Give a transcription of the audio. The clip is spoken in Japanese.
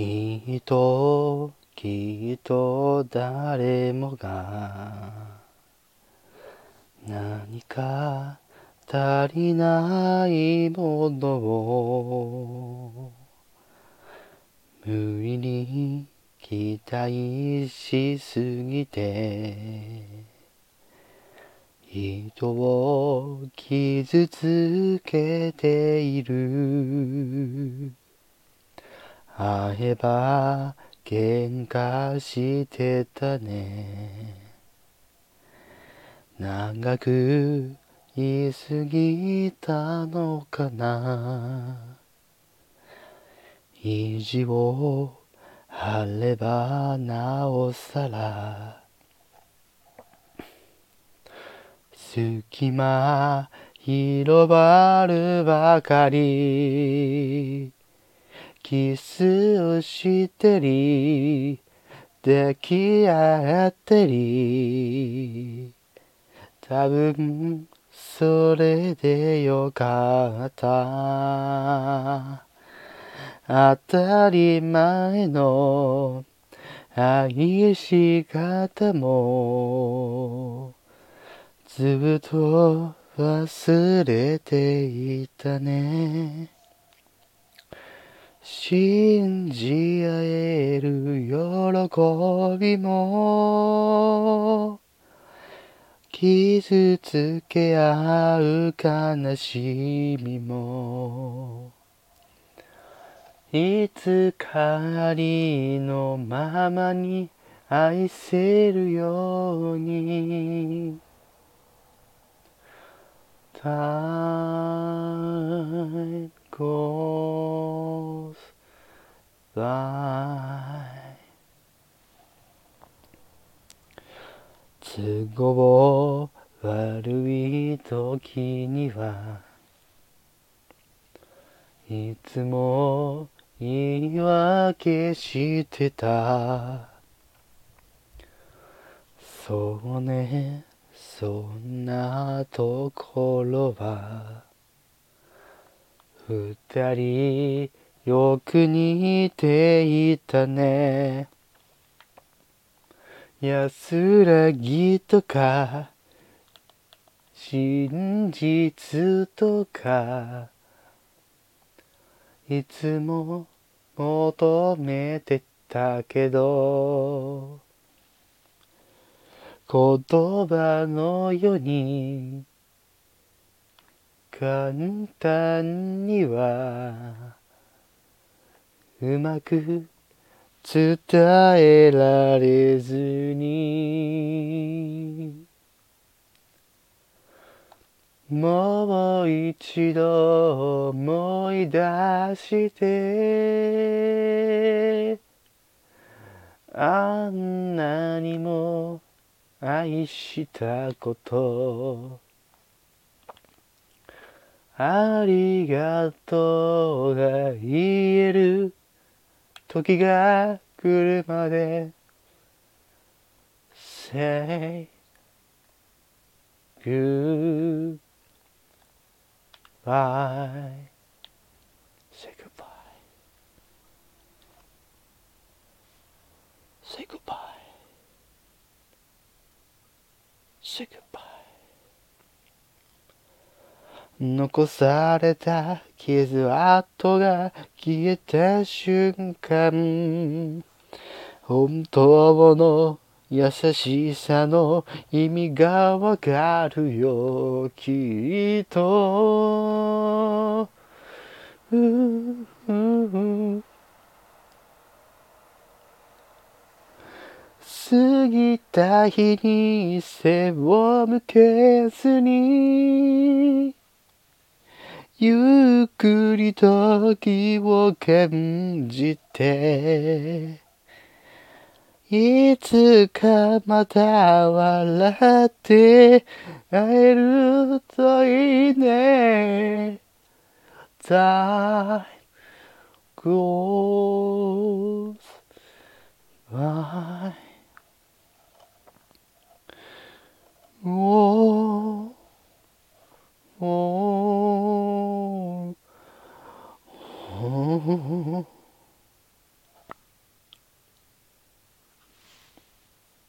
きっときっと誰もが何か足りないものを無理に期待しすぎて人を傷つけている会えば喧嘩してたね長く言い過ぎたのかな意地を張ればなおさら隙間広がるばかりキスをしてり抱き合ってり。多分それでよかった。当たり前の愛し方もずっと忘れていたね。信じ合える喜びも傷つけ合う悲しみもいつかありのままに愛せるように Time by 都合悪い時にはいつも言い訳してた。そうねそんなところは。二人よく似ていたね。安らぎとか真実とかいつも求めてたけど言葉のように簡単にはうまく伝えられずにもう一度思い出してあんなにも愛したことありがとうが言える。時が来るまで Say goodbye Say goodbye Say goodbye Say goodbye 残された傷跡が消えた瞬間本当の優しさの意味がわかるよきっと。ううう。過ぎた日に背を向けずにゆっくり時を感じていつかまた笑って会えるといいね。Time goes Oh, oh, oh.